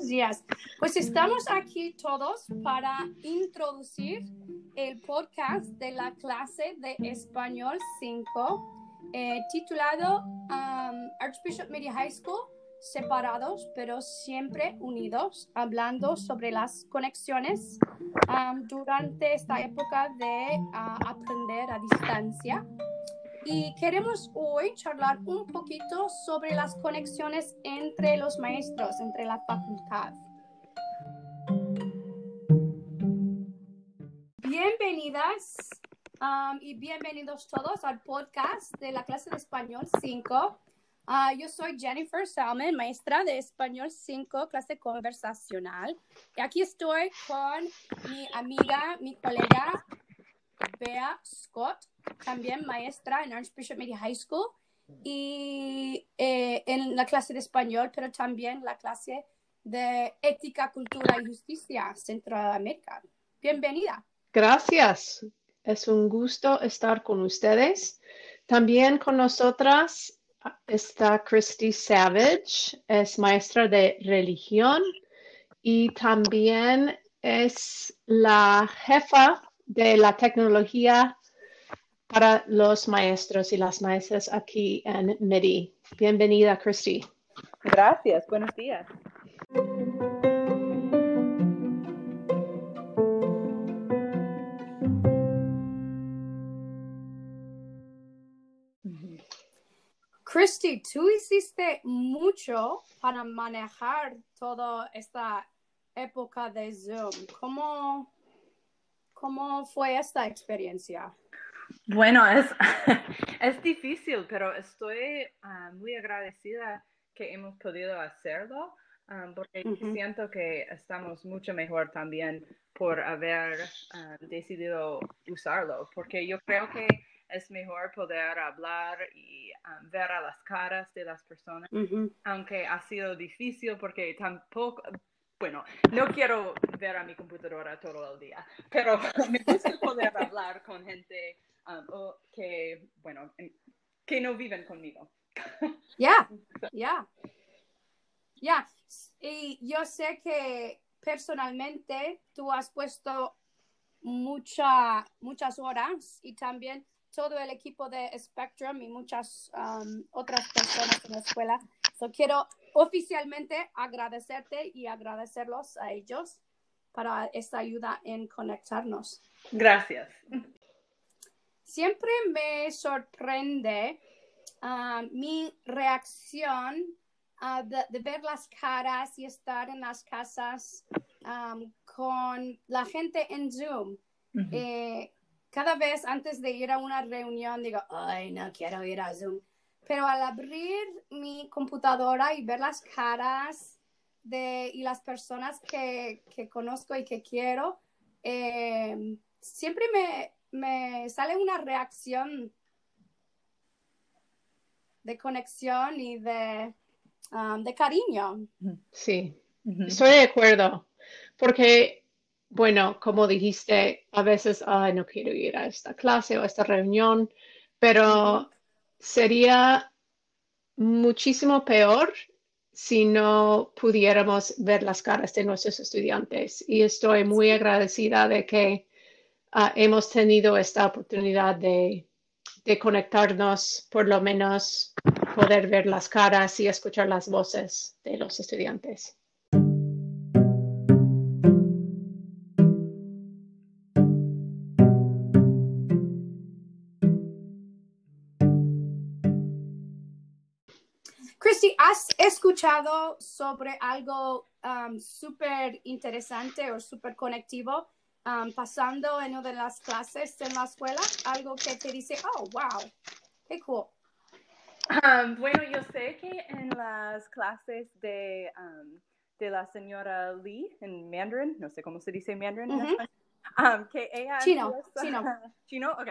buenos días. Pues estamos aquí todos para introducir el podcast de la clase de Español 5 eh, titulado um, Archbishop Media High School, separados pero siempre unidos, hablando sobre las conexiones um, durante esta época de uh, aprender a distancia. Y queremos hoy charlar un poquito sobre las conexiones entre los maestros, entre la facultad. Bienvenidas um, y bienvenidos todos al podcast de la clase de español 5. Uh, yo soy Jennifer Salmon, maestra de español 5, clase conversacional. Y aquí estoy con mi amiga, mi colega Bea Scott, también maestra en Archbishop Media High School y eh, en la clase de español, pero también la clase de ética, cultura y justicia Centroamérica. Bienvenida. Gracias. Es un gusto estar con ustedes. También con nosotras está Christy Savage, es maestra de religión y también es la jefa de la tecnología para los maestros y las maestras aquí en MEDI. Bienvenida, Christy. Gracias, buenos días. Christy, tú hiciste mucho para manejar toda esta época de Zoom. ¿Cómo, cómo fue esta experiencia? Bueno, es, es difícil, pero estoy ah, muy agradecida que hemos podido hacerlo, ah, porque siento que estamos mucho mejor también por haber ah, decidido usarlo, porque yo creo que es mejor poder hablar y ver a las caras de las personas, aunque ha sido difícil porque tampoco, bueno, no quiero ver a mi computadora todo el día, pero me gusta poder hablar con gente Um, que, bueno, que no viven conmigo. Ya, ya. Ya, y yo sé que personalmente tú has puesto mucha, muchas horas y también todo el equipo de Spectrum y muchas um, otras personas en la escuela. So, quiero oficialmente agradecerte y agradecerlos a ellos para esta ayuda en conectarnos. Gracias siempre me sorprende ah, mi reacción ah, de, ver las caras y estar en las casas con la gente en Zoom. Eh, cada vez antes de ir a una reunión digo, ay, no quiero ir a Zoom. Pero al abrir mi computadora y ver las caras de, y las personas que, conozco y que quiero, eh, siempre me, me sale una reacción de conexión y de, um, de cariño. Sí, estoy de acuerdo, porque, bueno, como dijiste, a veces, ay, no quiero ir a esta clase o a esta reunión, pero sería muchísimo peor si no pudiéramos ver las caras de nuestros estudiantes. Y estoy muy agradecida de que Ah, hemos tenido esta oportunidad de, conectarnos, por lo menos poder ver las caras y escuchar las voces de los estudiantes. Christy, ¿has escuchado sobre algo um, súper interesante o súper conectivo Um, pasando en una de las clases en la escuela, algo que te dice, oh, wow, qué cool. Um, bueno, yo sé que en las clases de, um, de la señora Lee en Mandarin, no sé cómo se dice Mandarin, que ella chino, chino, chino, ok,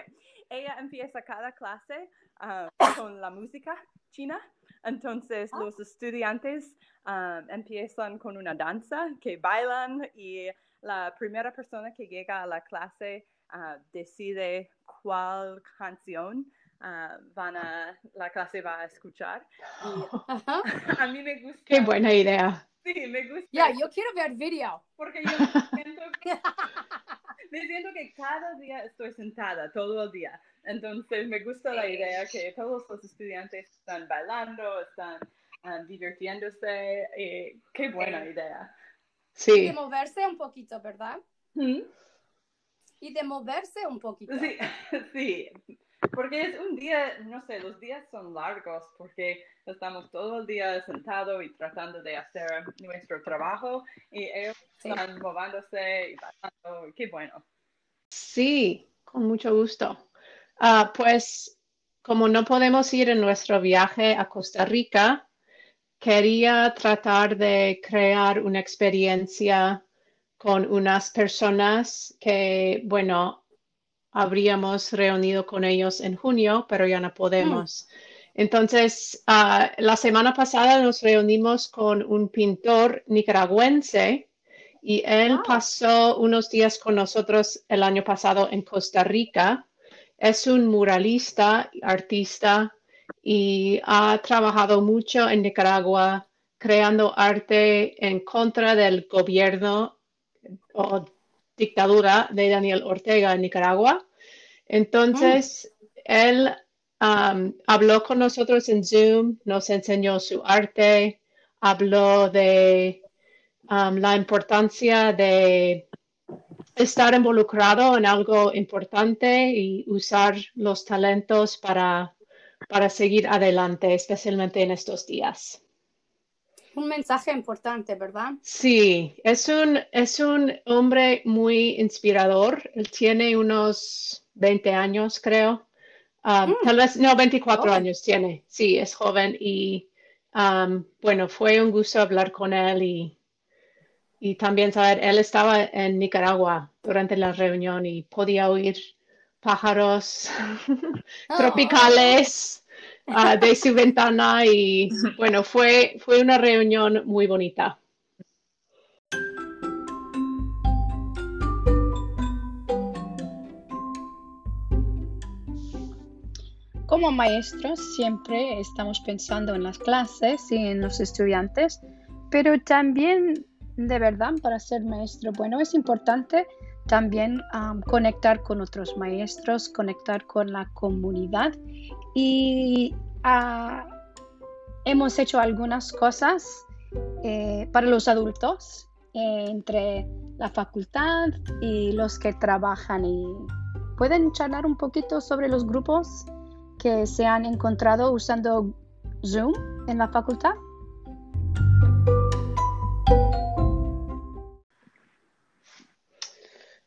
ella empieza cada clase con la música china. Entonces ah. los estudiantes empiezan con una danza que bailan y la primera persona que llega a la clase ah, decide cuál canción ah, van a, la clase va a escuchar. a mí me gusta. Qué buena idea. Sí, me gusta. Ya, yo quiero ver video. Porque yo siento que, me siento que cada día estoy sentada, todo el día. Entonces me gusta la idea que todos los estudiantes están bailando, están um, divirtiéndose. Y qué buena idea. Sí. Y de moverse un poquito, ¿verdad? ¿Mm? Y de moverse un poquito. Sí, sí, porque es un día, no sé, los días son largos porque estamos todo el día sentados y tratando de hacer nuestro trabajo y ellos están moviéndose y pasando. Qué bueno. Sí, con mucho gusto. Ah, pues como no podemos ir en nuestro viaje a Costa Rica, quería tratar de crear una experiencia con unas personas que, bueno, habríamos reunido con ellos en junio, pero ya no podemos. Entonces, ah, la semana pasada nos reunimos con un pintor nicaragüense y él pasó unos días con nosotros el año pasado en Costa Rica. Es un muralista, artista y ha trabajado mucho en Nicaragua creando arte en contra del gobierno o dictadura de Daniel Ortega en Nicaragua. Entonces, él um, habló con nosotros en Zoom, nos enseñó su arte, habló de um, la importancia de estar involucrado en algo importante y usar los talentos para, para seguir adelante, especialmente en estos días un mensaje importante, ¿verdad? Sí, es un, es un hombre muy inspirador. Él tiene unos 20 años, creo. Um, mm. Tal vez, no, 24 años tiene. Sí, es joven y um, bueno, fue un gusto hablar con él y, y también saber, él estaba en Nicaragua durante la reunión y podía oír pájaros oh. tropicales Ah, de su ventana y bueno, fue, fue una reunión muy bonita. Como maestros siempre estamos pensando en las clases y en los estudiantes, pero también de verdad para ser maestro bueno es importante también conectar con otros maestros, conectar con la comunidad y ah, hemos hecho algunas cosas eh, para los adultos eh, entre la facultad y los que trabajan y pueden charlar un poquito sobre los grupos que se han encontrado usando Zoom en la facultad.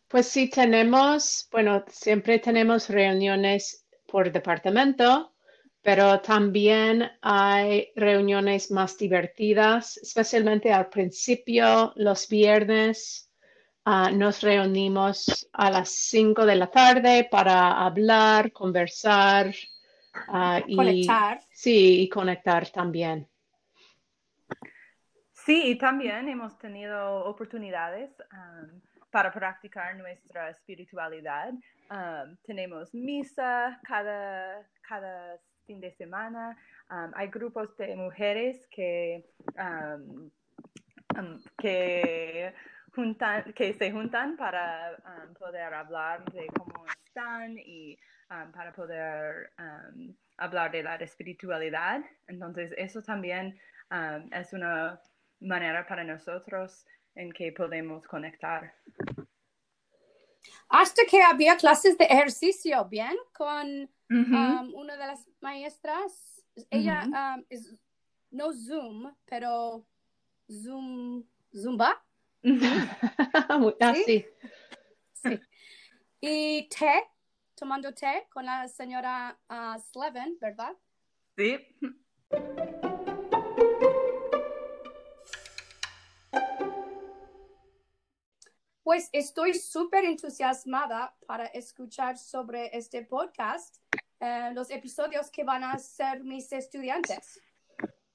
Pues sí, tenemos, bueno, siempre tenemos reuniones por departamento, pero también hay reuniones más divertidas, especialmente al principio, los viernes. Ah, nos reunimos a las 5 de la tarde para hablar, conversar uh, y conectar. Sí, y conectar también. Sí, y también hemos tenido oportunidades para practicar nuestra espiritualidad. Um, tenemos misa cada, cada fin de semana. Um, hay grupos de mujeres que, um, que, juntan, que se juntan para poder hablar de cómo están y para poder hablar de la espiritualidad. Entonces, eso también es una manera para nosotros en que podemos conectar. Hasta que había clases de ejercicio, ¿bien? Con um, una de las maestras. Ella um, es no Zoom, pero Zoom, Zumba. ¿Sí? sí. Y té, tomando té con la señora uh, Slevin, ¿verdad? Sí. Pues estoy súper entusiasmada para escuchar sobre este podcast, eh, los episodios que van a ser mis estudiantes.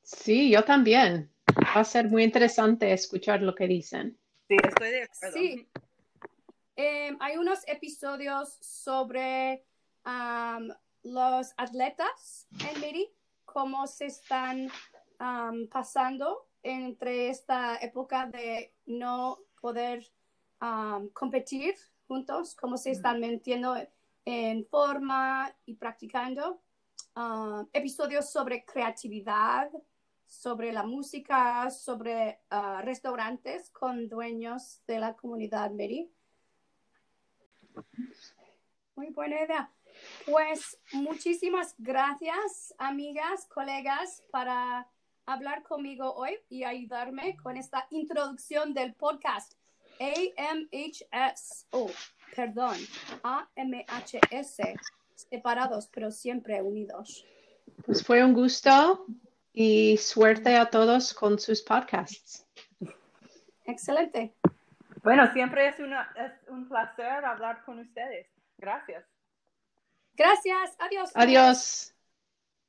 Sí, yo también. Va a ser muy interesante escuchar lo que dicen. Sí, estoy de acuerdo. Sí. Em, hay unos episodios sobre los atletas en Miri, cómo se están pasando entre esta época de no poder competir juntos, cómo se están metiendo en forma y practicando. episodios sobre creatividad, sobre la música, sobre ah, restaurantes con dueños de la comunidad Meri. Muy buena idea. Pues muchísimas gracias, amigas, colegas, para hablar conmigo hoy y ayudarme con esta introducción del podcast. AMHS, oh, perdón, AMHS, separados pero siempre unidos. Pues fue un gusto y suerte a todos con sus podcasts. Excelente. Bueno, siempre es, una, es un placer hablar con ustedes. Gracias. Gracias. Adiós. Adiós.